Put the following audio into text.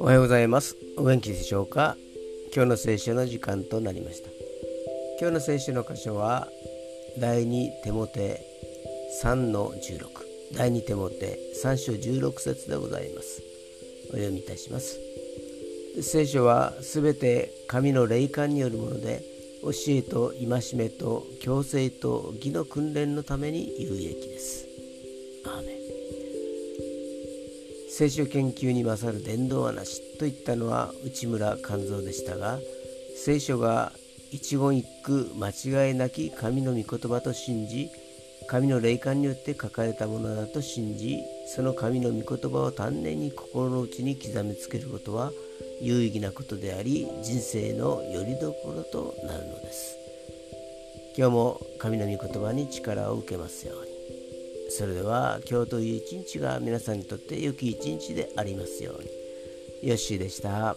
おはようございます。お元気でしょうか？今日の聖書の時間となりました。今日の聖書の箇所は第2手モて3の16第2手モて3章16節でございます。お読みいたします。聖書はすべて神の霊感によるもので教えと戒めと強制と義の訓練のために有益です。アーメン。聖書研究に勝る伝道はなしと言ったのは内村勘三でしたが聖書が一言一句間違いなき神の御言葉と信じ神の霊感によって書かれたものだと信じその神の御言葉を丹念に心の内に刻みつけることは有意義なことであり人生のよりどころとなるのです今日も神の御言葉に力を受けますようにそれでは今日という一日が皆さんにとって良き一日でありますように。よッしーでした。